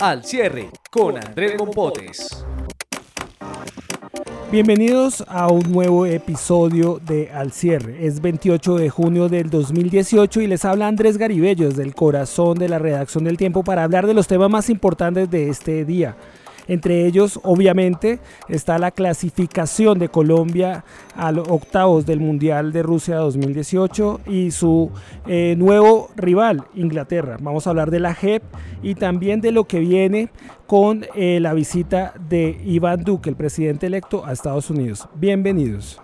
Al cierre con Andrés Mompotes. Bienvenidos a un nuevo episodio de Al Cierre. Es 28 de junio del 2018 y les habla Andrés Garibello desde el corazón de la redacción del tiempo para hablar de los temas más importantes de este día. Entre ellos, obviamente, está la clasificación de Colombia a los octavos del Mundial de Rusia 2018 y su eh, nuevo rival, Inglaterra. Vamos a hablar de la JEP y también de lo que viene con eh, la visita de Iván Duque, el presidente electo a Estados Unidos. Bienvenidos.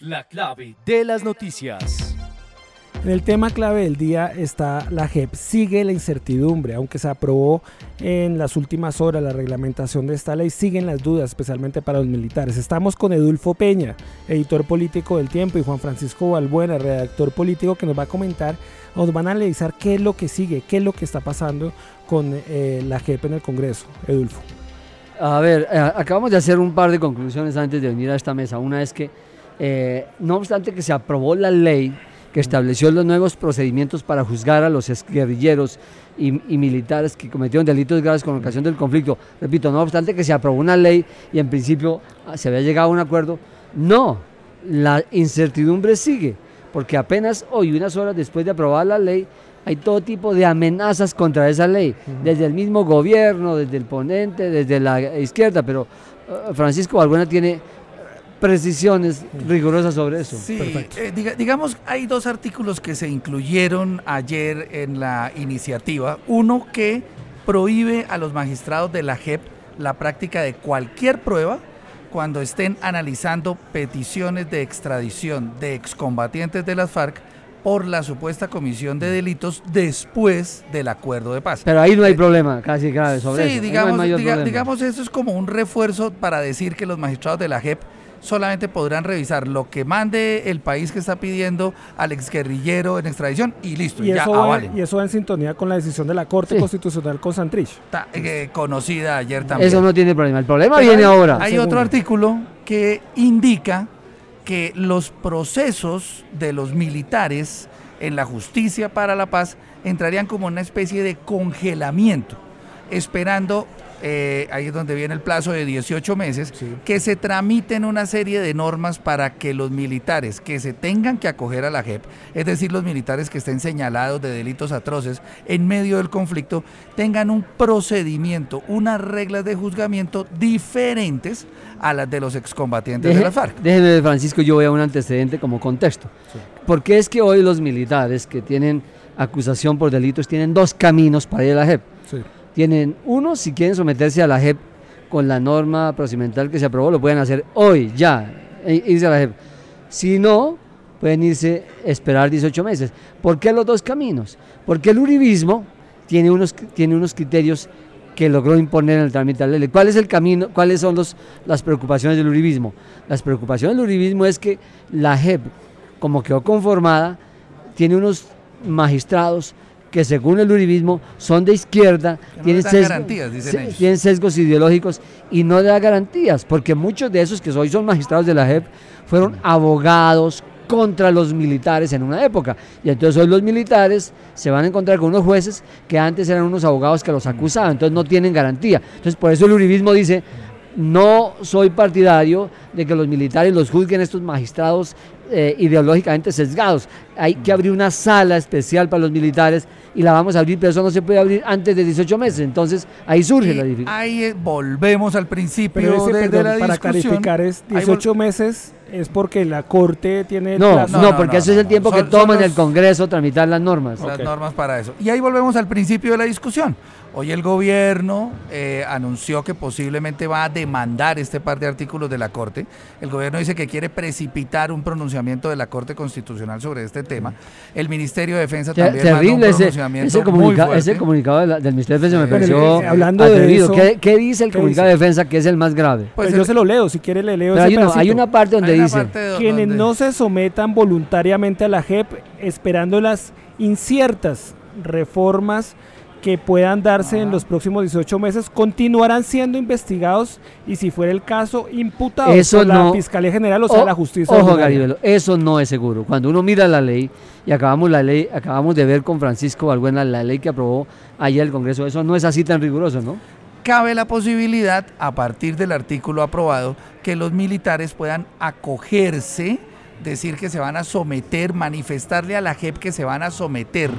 La clave de las noticias. En el tema clave del día está la JEP. Sigue la incertidumbre, aunque se aprobó en las últimas horas la reglamentación de esta ley, siguen las dudas, especialmente para los militares. Estamos con Edulfo Peña, editor político del Tiempo, y Juan Francisco Balbuena, redactor político, que nos va a comentar, nos van a analizar qué es lo que sigue, qué es lo que está pasando con eh, la JEP en el Congreso. Edulfo. A ver, eh, acabamos de hacer un par de conclusiones antes de venir a esta mesa. Una es que, eh, no obstante que se aprobó la ley, que estableció los nuevos procedimientos para juzgar a los guerrilleros y, militares que cometieron delitos graves con ocasión del conflicto. Repito, no obstante que se aprobó una ley y en principio ah, se había llegado a un acuerdo, no, la incertidumbre sigue, porque apenas hoy, unas horas después de aprobar la ley, hay todo tipo de amenazas contra esa ley, desde el mismo gobierno, desde el ponente, desde la izquierda, pero ah, Francisco Balbuena tiene precisiones rigurosas sobre eso. Sí, eh, digamos, hay dos artículos que se incluyeron ayer en la iniciativa. Uno que prohíbe a los magistrados de la JEP la práctica de cualquier prueba cuando estén analizando peticiones de extradición de excombatientes de las FARC por la supuesta comisión de delitos después del acuerdo de paz. Pero ahí no hay problema, casi grave sobre eso. Sí, digamos, digamos, eso es como un refuerzo para decir que los magistrados de la JEP solamente podrán revisar lo que mande el país que está pidiendo al exguerrillero en extradición y listo, y, ya eso va, y eso va en sintonía con la decisión de la Corte Constitucional con Santrich. Está, eh, conocida ayer también. Eso no tiene problema, el problema viene ahora. Hay otro artículo que indica que los procesos de los militares en la justicia para la paz entrarían como una especie de congelamiento, esperando eh, ahí es donde viene el plazo de 18 meses, que se tramiten una serie de normas para que los militares que se tengan que acoger a la JEP, es decir, los militares que estén señalados de delitos atroces en medio del conflicto, tengan un procedimiento, unas reglas de juzgamiento diferentes a las de los excombatientes de la FARC. Déjeme, Francisco, yo voy a un antecedente como contexto. ¿Por qué es que hoy los militares que tienen acusación por delitos tienen dos caminos para ir a la JEP? Tienen uno, si quieren someterse a la JEP con la norma procedimental que se aprobó, lo pueden hacer hoy, ya, e irse a la JEP. Si no, pueden irse, esperar 18 meses. ¿Por qué los dos caminos? Porque el uribismo tiene unos, tiene unos criterios que logró imponer en el trámite de la ley. ¿Cuál es el camino? ¿Cuáles son los, las preocupaciones del uribismo? Las preocupaciones del uribismo es que la JEP, como quedó conformada, tiene unos magistrados que según el uribismo son de izquierda, tienen, tienen, sesgos ideológicos y no da garantías, porque muchos de esos que hoy son magistrados de la JEP fueron abogados contra los militares en una época. Y entonces hoy los militares se van a encontrar con unos jueces que antes eran unos abogados que los acusaban, entonces no tienen garantía. Entonces por eso el uribismo dice, no soy partidario de que los militares los juzguen estos magistrados eh, ideológicamente sesgados. Hay que abrir una sala especial para los militares y la vamos a abrir, pero eso no se puede abrir antes de 18 meses. Entonces ahí surge la dificultad. Ahí volvemos al principio de, la para clarificar es 18 meses es porque la Corte tiene... el No, plazo. no, porque no, ese es el tiempo no. que Son- son toma en el Congreso tramitar las normas. las normas para eso. Y ahí volvemos al principio de la discusión. Hoy el gobierno eh, anunció que posiblemente va a demandar este par de artículos de la Corte. El gobierno dice que quiere precipitar un pronunciamiento de la Corte Constitucional sobre este tema. El Ministerio de Defensa Te- también mandó un terrible ese, pronunciamiento ese, muy comunica- ese comunicado de la- del Ministerio de Defensa me Sí. pareció Pero, eh, hablando de atrevido. eso, ¿Qué, qué dice el ¿qué comunicado dice? de defensa que es el más grave? Pues Pues el- yo se lo leo, si quiere le leo Pero ese hay, una, hay pedacito. una parte donde una dice, parte Quienes donde- no se sometan voluntariamente a la JEP esperando las inciertas reformas que puedan darse en los próximos 18 meses continuarán siendo investigados y si fuera el caso imputados Eso por la Fiscalía General o sea O- la Justicia Ojo. Garibelo, eso no es seguro. Cuando uno mira la ley, y acabamos la ley, acabamos de ver con Francisco Balbuena la ley que aprobó ayer el Congreso, eso no es así tan riguroso, ¿no? cabe la posibilidad, a partir del artículo aprobado, que los militares puedan acogerse, decir que se van a someter, manifestarle a la JEP que se van a someter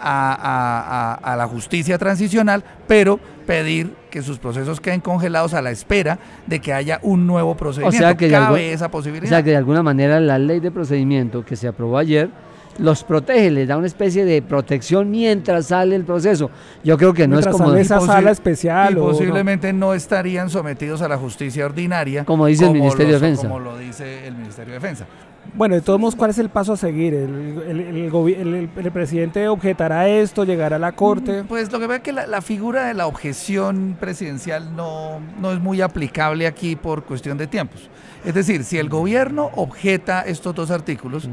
a, a- a- a la justicia transicional, pero pedir que sus procesos queden congelados a la espera de que haya un nuevo procedimiento. que de cabe algún- esa O posibilidad. sea que de alguna manera la ley de procedimiento que se aprobó ayer los protege, les da una especie de protección mientras sale el proceso. Yo creo que no Mientras es como, sale esa sala especial y o no. posiblemente no. estarían sometidos a la justicia ordinaria. Como dice el Ministerio de Defensa. Como lo dice el Ministerio de Defensa. Bueno, de todos modos, ¿cuál es el paso a seguir? ¿El, presidente objetará esto, llegará a la Corte? Pues lo que pasa es que la, la figura de la objeción presidencial no, no es muy aplicable aquí por cuestión de tiempos. Es decir, si el gobierno objeta estos dos artículos,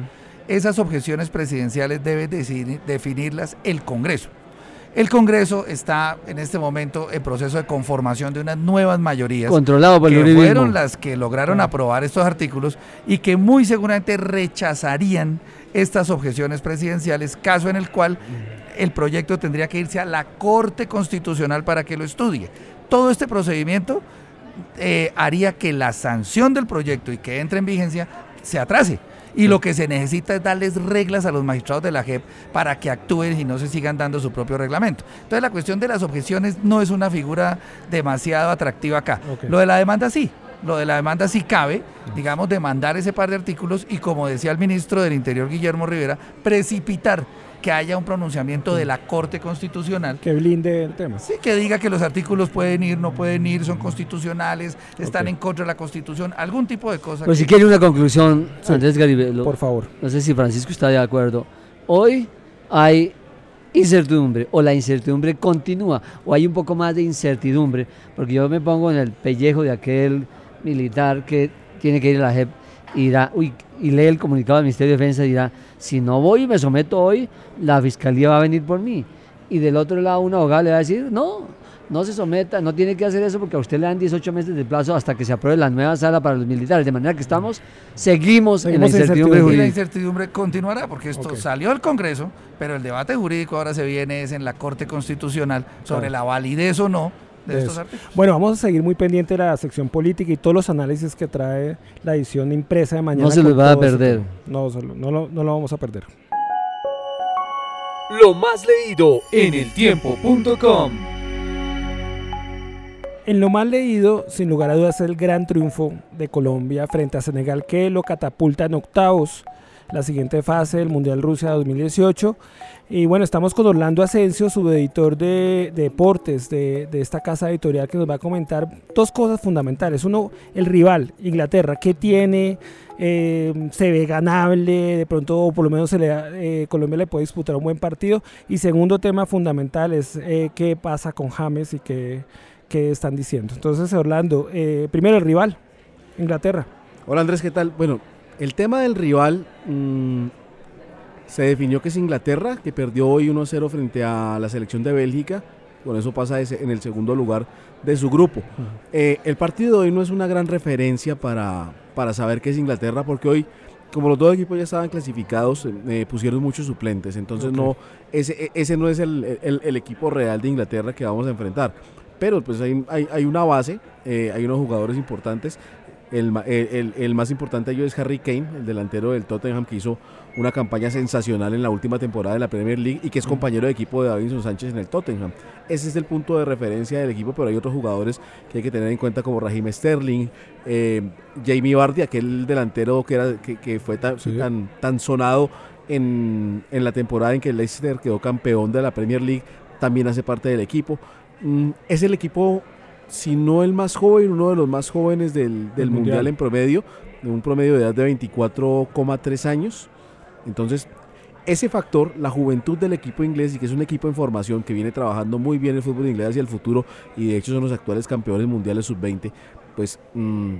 esas objeciones presidenciales debe decidir- definirlas el Congreso. El Congreso está en este momento en proceso de conformación de unas nuevas mayorías controlado por el que uribismo. fueron las que lograron aprobar estos artículos y que muy seguramente rechazarían estas objeciones presidenciales, caso en el cual el proyecto tendría que irse a la Corte Constitucional para que lo estudie. Todo este procedimiento eh, haría que la sanción del proyecto y que entre en vigencia se atrase. Y lo que se necesita es darles reglas a los magistrados de la JEP para que actúen y no se sigan dando su propio reglamento. Entonces la cuestión de las objeciones no es una figura demasiado atractiva acá. Lo de la demanda sí. Lo de la demanda sí cabe, digamos, demandar ese par de artículos y como decía el ministro del Interior, Guillermo Rivera, precipitar que haya un pronunciamiento de la Corte Constitucional Que blinde el tema. Sí, que diga que los artículos pueden ir, no pueden ir, son constitucionales, están en contra de la Constitución, algún tipo de cosa. Pues que- si quiere una conclusión, Andrés Garibelo, Por favor. no sé si Francisco está de acuerdo. Hoy hay incertidumbre o la incertidumbre continúa o hay un poco más de incertidumbre porque yo me pongo en el pellejo de aquel militar que tiene que ir a la JEP y, dirá, uy, y lee el comunicado del Ministerio de Defensa y dirá, si no voy y me someto hoy, la fiscalía va a venir por mí. Y del otro lado un abogado le va a decir, no, no se someta, no tiene que hacer eso porque a usted le dan 18 meses de plazo hasta que se apruebe la nueva sala para los militares. De manera que estamos, seguimos, en la Seguimos en incertidumbre y la incertidumbre continuará, porque esto salió del Congreso, pero el debate jurídico ahora se viene es en la Corte Constitucional sobre Claro. la validez o no de De estos eso. artículos. Bueno, vamos a seguir muy pendiente de la sección política y todos los análisis que trae la edición impresa de mañana. No se los va a ese perder. No, lo- no lo vamos a perder. Lo más leído en eltiempo.com. En lo más leído, sin lugar a dudas, es el gran triunfo de Colombia frente a Senegal que lo catapulta en octavos, la siguiente fase del Mundial Rusia 2018. Y bueno, estamos con Orlando Asensio, subeditor de, de deportes de, de esta casa editorial que nos va a comentar dos cosas fundamentales. Uno, el rival, Inglaterra, ¿qué tiene? Eh, ¿Se ve ganable? De pronto, o por lo menos eh, Colombia le puede disputar un buen partido. Y segundo tema fundamental es eh, qué pasa con James y qué, qué están diciendo. Entonces, Orlando, eh, primero el rival, Inglaterra. Hola Andrés, ¿qué tal? Bueno, el tema del rival mm, se definió que es Inglaterra, que perdió hoy 1-0 frente a la selección de Bélgica. Con eso pasa en el segundo lugar de su grupo. Eh, el partido de hoy no es una gran referencia para, para saber qué es Inglaterra, porque hoy, como los dos equipos ya estaban clasificados, eh, pusieron muchos suplentes. Entonces, no, ese, e- ese no es el, el- el equipo real de Inglaterra que vamos a enfrentar. Pero pues hay, hay- hay una base, eh, hay unos jugadores importantes. El, el- el- más importante de ellos es Harry Kane, el delantero del Tottenham, que hizo una campaña sensacional en la última temporada de la Premier League y que es compañero de equipo de Davinson Sánchez en el Tottenham. Ese es el punto de referencia del equipo, pero hay otros jugadores que hay que tener en cuenta como Raheem Sterling, eh, Jamie Vardy, aquel delantero que, era, que, fue tan, tan, tan sonado en, en, la temporada en que Leicester quedó campeón de la Premier League, también hace parte del equipo. Mm, es el equipo, si no el más joven, uno de los más jóvenes del, del mundial. en promedio, de un promedio de edad de 24,3 años. Entonces, ese factor, la juventud del equipo inglés y que es un equipo en formación que viene trabajando muy bien el fútbol inglés hacia el futuro y de hecho son los actuales campeones mundiales sub-20, pues mm,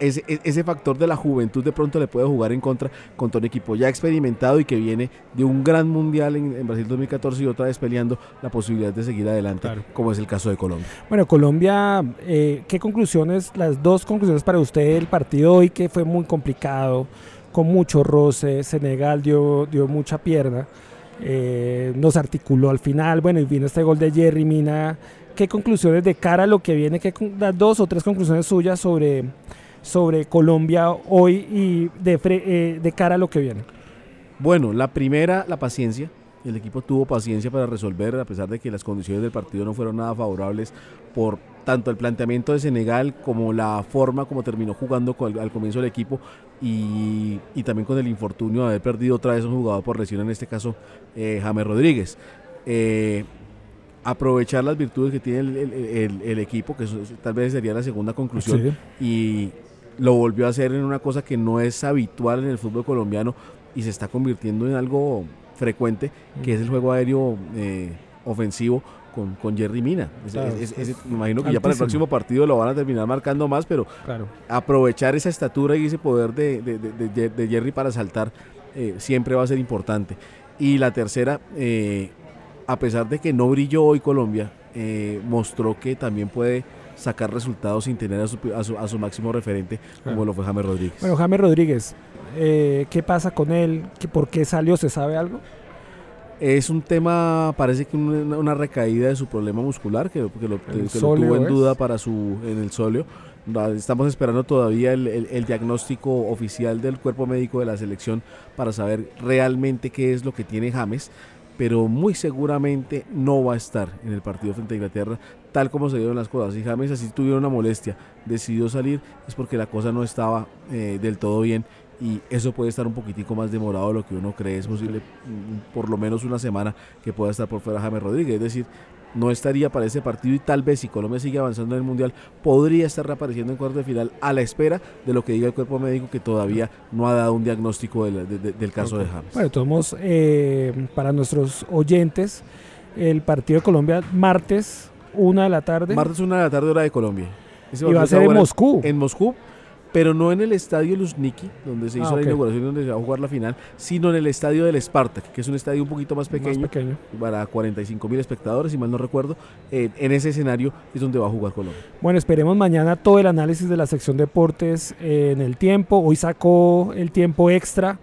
ese, e, ese, factor de la juventud de pronto le puede jugar en contra contra un equipo ya experimentado y que viene de un gran mundial en, Brasil 2014 y otra vez peleando la posibilidad de seguir adelante, como es el caso de Colombia. Bueno, Colombia, eh, ¿qué conclusiones, las dos conclusiones para usted del partido hoy que fue muy complicado, con mucho roce, Senegal dio, dio mucha pierna, eh, nos articuló al final, bueno, y vino este gol de Jerry Mina. ¿Qué conclusiones de cara a lo que viene? ¿Qué, las dos o tres conclusiones suyas sobre sobre Colombia hoy y de, eh, de cara a lo que viene? Bueno, la primera, la paciencia. El equipo tuvo paciencia para resolver, a pesar de que las condiciones del partido no fueron nada favorables por tanto el planteamiento de Senegal como la forma como terminó jugando al comienzo del equipo y, también con el infortunio de haber perdido otra vez un jugador por lesión, en este caso eh, James Rodríguez. Eh, aprovechar las virtudes que tiene el, equipo, que tal vez sería la segunda conclusión, y lo volvió a hacer en una cosa que no es habitual en el fútbol colombiano y se está convirtiendo en algo frecuente, que es el juego aéreo eh, ofensivo con, con, Jerry Mina. me imagino que ya para el próximo partido lo van a terminar marcando más, pero aprovechar esa estatura y ese poder de, de, Jerry para saltar eh, siempre va a ser importante. Y la tercera, eh, a pesar de que no brilló hoy Colombia, mostró que también puede sacar resultados sin tener a su, a su, máximo referente como lo fue James Rodríguez. Bueno, James Rodríguez, eh, ¿qué pasa con él? ¿Por qué salió? ¿Se sabe algo? Es un tema, parece que una, recaída de su problema muscular, que, que lo, tuvo en duda para su, en el solio. Estamos esperando todavía el, el, diagnóstico oficial del cuerpo médico de la selección para saber realmente qué es lo que tiene James pero muy seguramente no va a estar en el partido frente a Inglaterra, tal como se dieron las cosas. Si James así tuviera una molestia, decidió salir, es porque la cosa no estaba eh, del todo bien y eso puede estar un poquitico más demorado de lo que uno cree. Es posible mm, por lo menos una semana que pueda estar por fuera James Rodríguez. Es decir, no estaría para ese partido y tal vez si Colombia sigue avanzando en el Mundial podría estar reapareciendo en cuartos de final a la espera de lo que diga el cuerpo médico que todavía no ha dado un diagnóstico del, caso de James. Bueno, tomamos eh, para nuestros oyentes el partido de Colombia martes, una de la tarde. Martes, una de la tarde, hora de Colombia. y va a ser en Moscú. En Moscú, pero no en el estadio Luzniki, donde se hizo ah, la inauguración donde se va a jugar la final, sino en el estadio del Spartak, que es un estadio un poquito más pequeño, para 45 mil espectadores, si mal no recuerdo. Eh, en ese escenario es donde va a jugar Colombia. Bueno, esperemos mañana todo el análisis de la sección deportes eh, en el tiempo. Hoy sacó el tiempo extra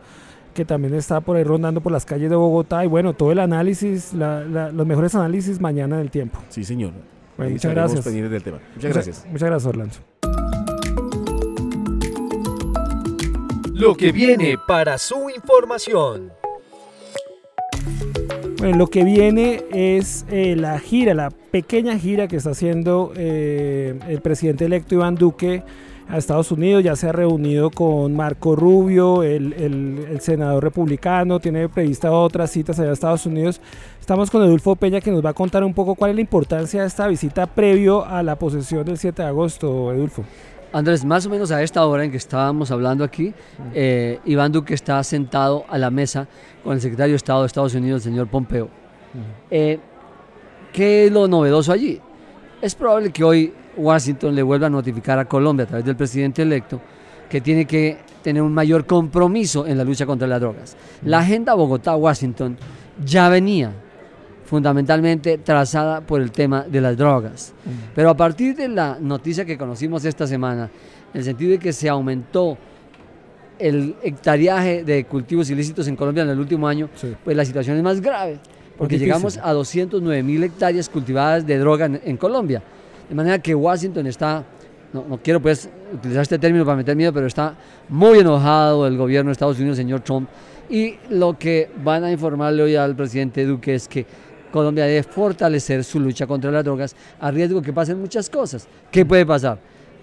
que también está por ahí rondando por las calles de Bogotá y bueno, todo el análisis, los mejores análisis mañana en el tiempo. Sí, señor. muchas gracias. Del tema. Muchas gracias. Muchas gracias, Orlando. lo que viene para su información. Bueno, lo que viene es eh, la gira, la pequeña gira que está haciendo eh, el presidente electo Iván Duque a Estados Unidos. Ya se ha reunido con Marco Rubio, el, el, senador republicano, tiene prevista otras citas allá a Estados Unidos. Estamos con Edulfo Peña que nos va a contar un poco cuál es la importancia de esta visita previo a la posesión del 7 de agosto, Edulfo. Andrés, más o menos a esta hora en que estábamos hablando aquí, eh, Iván Duque está sentado a la mesa con el secretario de Estado de Estados Unidos, el señor Pompeo. Eh, ¿Qué es lo novedoso allí? Es probable que hoy Washington le vuelva a notificar a Colombia a través del presidente electo que tiene que tener un mayor compromiso en la lucha contra las drogas. La agenda Bogotá-Washington ya venía fundamentalmente trazada por el tema de las drogas. Mm. Pero a partir de la noticia que conocimos esta semana, en el sentido de que se aumentó el hectariaje de cultivos ilícitos en Colombia en el último año, pues la situación es más grave, porque llegamos a 209 mil hectáreas cultivadas de droga en, Colombia. De manera que Washington está no, no quiero pues utilizar este término para meter miedo, pero está muy enojado el gobierno de Estados Unidos, señor Trump, y lo que van a informarle hoy al presidente Duque es que Colombia debe fortalecer su lucha contra las drogas a riesgo que pasen muchas cosas. ¿Qué puede pasar?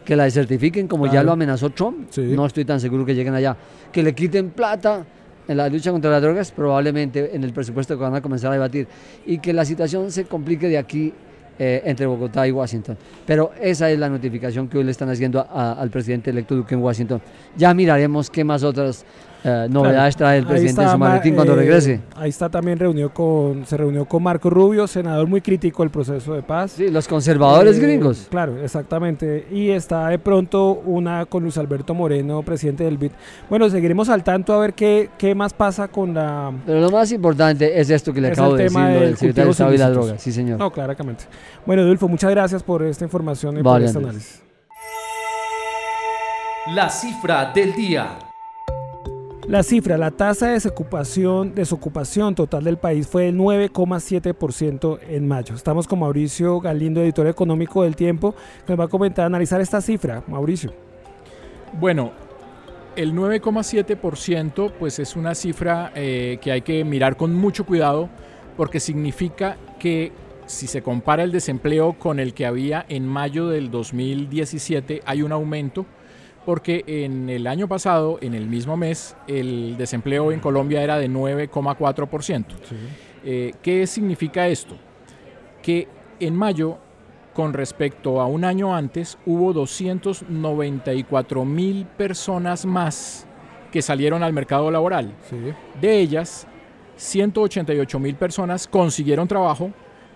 Que la desertifiquen como ya lo amenazó Trump. Sí. No estoy tan seguro que lleguen allá. Que le quiten plata en la lucha contra las drogas, probablemente en el presupuesto que van a comenzar a debatir. Y que la situación se complique de aquí eh, entre Bogotá y Washington. Pero esa es la notificación que hoy le están haciendo al presidente electo Duque en Washington. Ya miraremos qué más otras eh, novedades trae el presidente en está su Ma- maletín cuando eh, regrese. Ahí está también reunió con, se reunió con Marco Rubio, senador muy crítico del proceso de paz. Sí, los conservadores Eh, gringos. Claro, exactamente. Y está de pronto una con Luis Alberto Moreno, presidente del BID. Bueno, seguiremos al tanto a ver qué, qué más pasa con la... Pero lo más importante es esto que le Es acabo de decir, del del secretario de Estado y ilícitos. drogas. Sí, señor. No, claramente. Bueno, Dulfo, muchas gracias por esta información y por Vale, este Andrés. análisis. La cifra del día. La cifra, la tasa de desocupación, desocupación total del país fue del 9,7% en mayo. Estamos con Mauricio Galindo, editor económico del Tiempo, que nos va a comentar, analizar esta cifra. Mauricio. Bueno, el 9,7% pues es una cifra eh, que hay que mirar con mucho cuidado porque significa que si se compara el desempleo con el que había en mayo del 2017 hay un aumento porque en el año pasado, en el mismo mes, el desempleo en Colombia era de 9,4%. Eh, ¿Qué significa esto? Que en mayo, con respecto a un año antes, hubo 294 mil personas más que salieron al mercado laboral. De ellas, 188 mil personas consiguieron trabajo,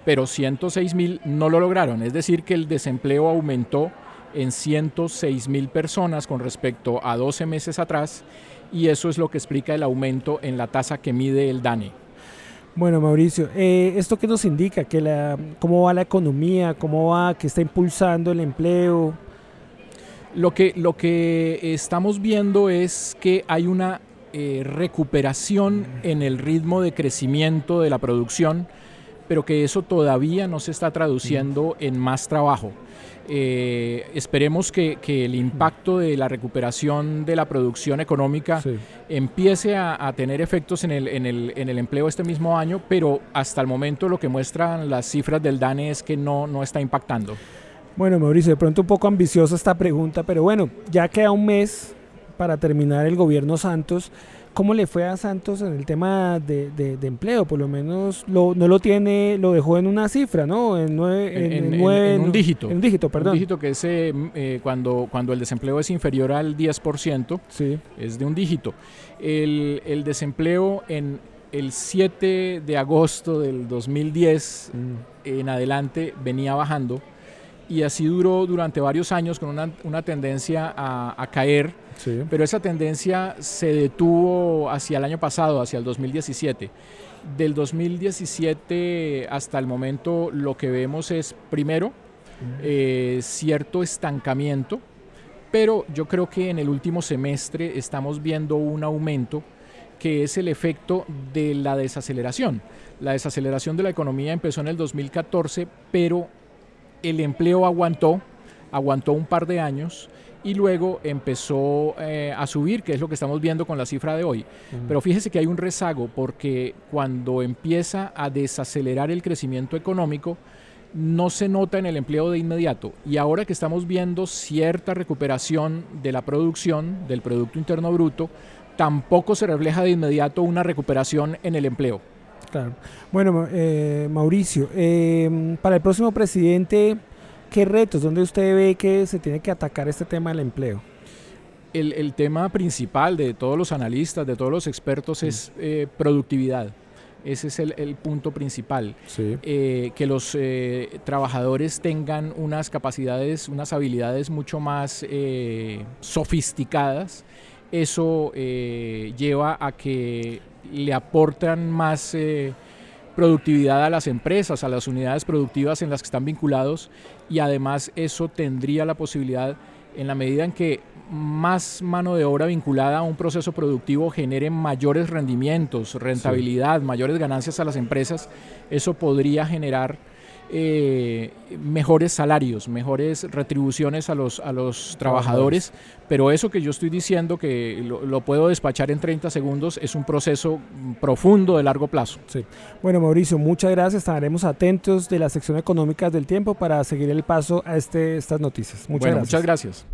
pero 106 mil no lo lograron. Es decir, que el desempleo aumentó en 106 mil personas con respecto a 12 meses atrás y eso es lo que explica el aumento en la tasa que mide el DANE. Bueno, Mauricio, eh, ¿esto qué nos indica? Que la, ¿Cómo va la economía? ¿Cómo va? ¿Qué está impulsando el empleo? Lo que, lo que estamos viendo es que hay una eh, recuperación en el ritmo de crecimiento de la producción, pero que eso todavía no se está traduciendo en más trabajo. Eh, esperemos que, que el impacto de la recuperación de la producción económica Sí. empiece a, a tener efectos en el, en, el, en el empleo este mismo año, pero hasta el momento lo que muestran las cifras del DANE es que no, no está impactando. Bueno, Mauricio, de pronto un poco ambiciosa esta pregunta, pero bueno, ya queda un mes para terminar el gobierno Santos. ¿Cómo le fue a Santos en el tema de, de- de empleo? Por lo menos lo, no lo tiene, lo dejó en una cifra, ¿no? En, nueve, En- en- en- nueve- un dígito. En un dígito, perdón. Un dígito que es eh, eh, cuando, cuando el desempleo es inferior al 10%, Sí. es de un dígito. El, el desempleo en el 7 de agosto del 2010 en adelante venía bajando y así duró durante varios años con una, una tendencia a, a caer, Sí. pero esa tendencia se detuvo hacia el año pasado, hacia el 2017. Del 2017 hasta el momento lo que vemos es, primero, eh, cierto estancamiento, pero yo creo que en el último semestre estamos viendo un aumento que es el efecto de la desaceleración. La desaceleración de la economía empezó en el 2014, pero el empleo aguantó, aguantó un par de años y luego empezó eh, a subir, que es lo que estamos viendo con la cifra de hoy. Pero fíjese que hay un rezago porque cuando empieza a desacelerar el crecimiento económico, no se nota en el empleo de inmediato. Y ahora que estamos viendo cierta recuperación de la producción, del Producto Interno Bruto, tampoco se refleja de inmediato una recuperación en el empleo. Claro. Bueno, eh, Mauricio, eh, para el próximo presidente, ¿qué retos? ¿Dónde usted ve que se tiene que atacar este tema del empleo? El, el tema principal de todos los analistas, de todos los expertos, es eh, productividad. Ese es el, el punto principal. Sí. Eh, que los eh, trabajadores tengan unas capacidades, unas habilidades mucho más eh, sofisticadas. Eso lleva a que le aportan más productividad a las empresas, a las unidades productivas en las que están vinculados y además eso tendría la posibilidad, en la medida en que más mano de obra vinculada a un proceso productivo genere mayores rendimientos, rentabilidad, mayores ganancias a las empresas, eso podría generar eh, mejores salarios, mejores retribuciones a los, a los trabajadores, pero eso que yo estoy diciendo que lo, lo, puedo despachar en 30 segundos es un proceso profundo de largo plazo. Sí. Bueno, Mauricio, muchas gracias. Estaremos atentos de la sección económica del tiempo para seguir el paso a este, estas noticias. Muchas bueno, gracias. Muchas gracias.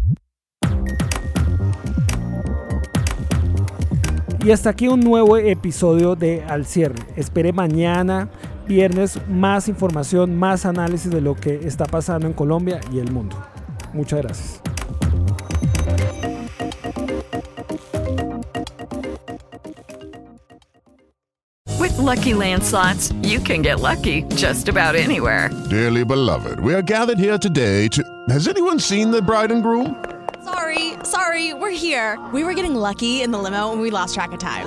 Y hasta aquí un nuevo episodio de Al Cierre. Espere mañana, viernes, más información, más análisis de lo que está pasando en Colombia y el mundo. Muchas gracias. With lucky landslots, you can get lucky just about anywhere. Dearly beloved, we are gathered here today to. Has anyone seen the bride and groom? Sorry, sorry, we're here. We were getting lucky in the limo and we lost track of time.